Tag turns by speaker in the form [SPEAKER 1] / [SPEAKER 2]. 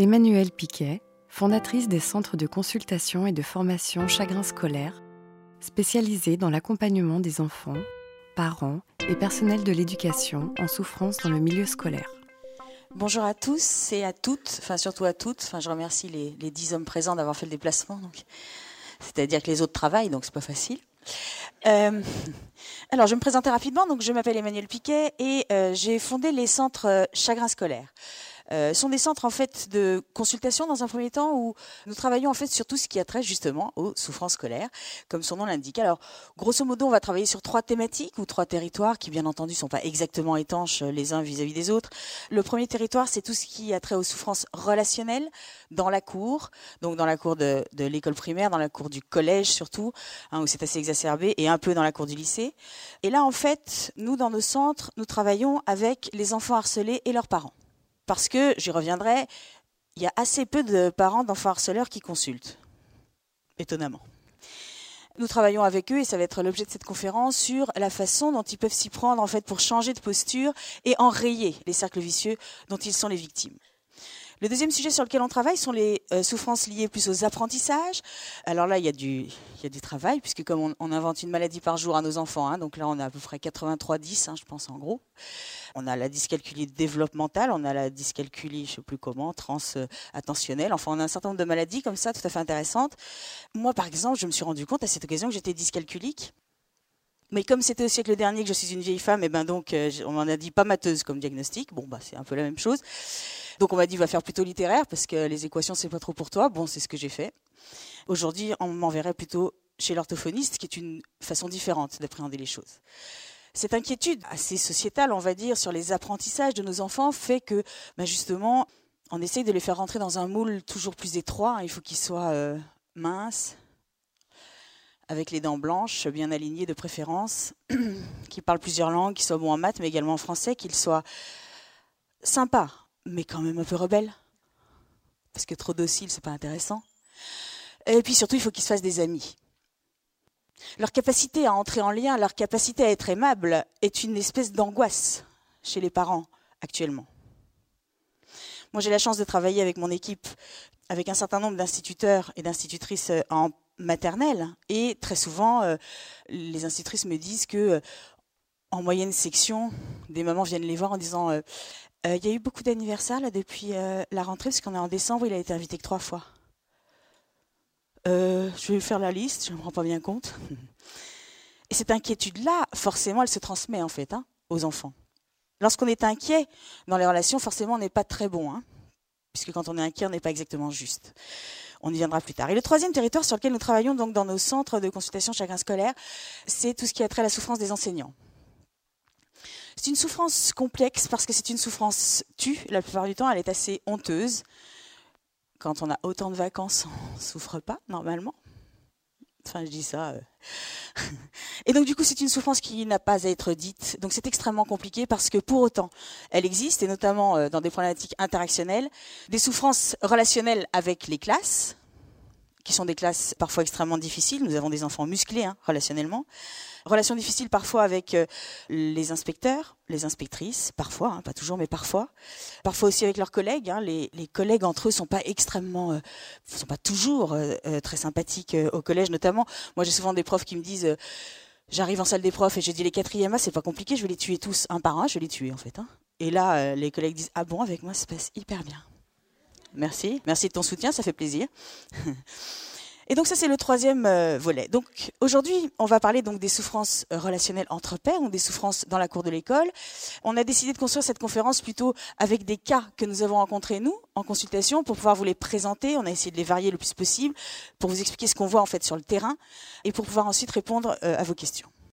[SPEAKER 1] Emmanuelle Piquet, fondatrice des centres de consultation et de formation Chagrin scolaire, spécialisée dans l'accompagnement des enfants, parents et personnels de l'éducation en souffrance dans le milieu scolaire.
[SPEAKER 2] Bonjour à tous et à toutes, enfin surtout à toutes. Enfin, je remercie les, dix hommes présents d'avoir fait le déplacement. c'est-à-dire que les autres travaillent, donc c'est pas facile. Euh, alors, je vais me présenter rapidement. Donc, je m'appelle Emmanuel Piquet et euh, j'ai fondé les centres euh, Chagrin scolaire. Euh, sont des centres en fait de consultation dans un premier temps où nous travaillons en fait sur tout ce qui a trait justement aux souffrances scolaires, comme son nom l'indique. Alors, grosso modo, on va travailler sur trois thématiques ou trois territoires qui, bien entendu, sont pas exactement étanches les uns vis-à-vis des autres. Le premier territoire, c'est tout ce qui a trait aux souffrances relationnelles dans la cour, donc dans la cour de, de l'école primaire, dans la cour du collège surtout, hein, où c'est assez exacerbé, et un peu dans la cour du lycée. Et là, en fait, nous, dans nos centres, nous travaillons avec les enfants harcelés et leurs parents. Parce que, j'y reviendrai, il y a assez peu de parents d'enfants harceleurs qui consultent. Étonnamment. Nous travaillons avec eux et ça va être l'objet de cette conférence sur la façon dont ils peuvent s'y prendre en fait pour changer de posture et enrayer les cercles vicieux dont ils sont les victimes. Le deuxième sujet sur lequel on travaille sont les euh, souffrances liées plus aux apprentissages. Alors là, il y a du, y a du travail, puisque comme on, invente une maladie par jour à nos enfants, hein, donc là on a à peu près 83-10, hein, je pense en gros. On a la dyscalculie développementale, on a la dyscalculie, je sais plus comment, trans-attentionnelle. Enfin, on a un certain nombre de maladies comme ça, tout à fait intéressantes. Moi, par exemple, je me suis rendu compte à cette occasion que j'étais dyscalculique. Mais comme c'était au siècle dernier que je suis une vieille femme, et eh ben donc euh, on m'en a dit pas mateuse comme diagnostic. Bon bah c'est un peu la même chose. Donc on m'a dit va faire plutôt littéraire parce que les équations c'est pas trop pour toi. Bon c'est ce que j'ai fait. Aujourd'hui on m'enverrait plutôt chez l'orthophoniste, qui est une façon différente d'appréhender les choses. Cette inquiétude assez sociétale, on va dire, sur les apprentissages de nos enfants fait que, bah justement, on essaye de les faire rentrer dans un moule toujours plus étroit. Il faut qu'ils soient euh, minces, avec les dents blanches, bien alignées de préférence, qui parlent plusieurs langues, qui soient bons en maths, mais également en français, qu'ils soient sympas, mais quand même un peu rebelles. Parce que trop docile, c'est pas intéressant. Et puis surtout, il faut qu'ils se fassent des amis. Leur capacité à entrer en lien, leur capacité à être aimable est une espèce d'angoisse chez les parents actuellement. Moi, j'ai la chance de travailler avec mon équipe, avec un certain nombre d'instituteurs et d'institutrices en maternelle. Et très souvent, euh, les institutrices me disent que euh, en moyenne section, des mamans viennent les voir en disant euh, il y a eu beaucoup d'anniversaires depuis la rentrée, parce qu'on est en décembre, il a été invité que trois fois. je vais faire la liste, je ne me rends pas bien compte. Et cette inquiétude-là, forcément, elle se transmet en fait hein, aux enfants. Lorsqu'on est inquiet dans les relations, forcément, on n'est pas très bon, hein, puisque quand on est inquiet, on n'est pas exactement juste. On y viendra plus tard. Et le troisième territoire sur lequel nous travaillons donc dans nos centres de consultation chagrin scolaire, c'est tout ce qui a trait à la souffrance des enseignants. C'est une souffrance complexe parce que c'est une souffrance tue. La plupart du temps, elle est assez honteuse. Quand on a autant de vacances, on ne souffre pas normalement. Enfin, je dis ça. Euh. Et donc, du coup, c'est une souffrance qui n'a pas à être dite. Donc, c'est extrêmement compliqué parce que pour autant, elle existe, et notamment euh, dans des problématiques interactionnelles, des souffrances relationnelles avec les classes, qui sont des classes parfois extrêmement difficiles. Nous avons des enfants musclés hein, relationnellement. Relations difficiles parfois avec euh, les inspecteurs, les inspectrices, parfois, hein, pas toujours, mais parfois. Parfois aussi avec leurs collègues. Hein. Les, collègues entre eux sont pas extrêmement, euh, sont pas toujours euh, très sympathiques au collège, notamment. Moi, j'ai souvent des profs qui me disent. J'arrive en salle des profs et je dis les quatrièmes A, c'est pas compliqué, je vais les tuer tous un par un, je vais les tuer en fait. Et là, les collègues disent ah bon, avec moi ça se passe hyper bien. Merci, merci de ton soutien, ça fait plaisir. Et donc ça c'est le troisième euh, volet. Donc aujourd'hui on va parler des souffrances euh, relationnelles entre pairs ou des souffrances dans la cour de l'école. On a décidé de construire cette conférence plutôt avec des cas que nous avons rencontrés nous en consultation pour pouvoir vous les présenter. On a essayé de les varier le plus possible pour vous expliquer ce qu'on voit en fait sur le terrain et pour pouvoir ensuite répondre euh, à vos questions.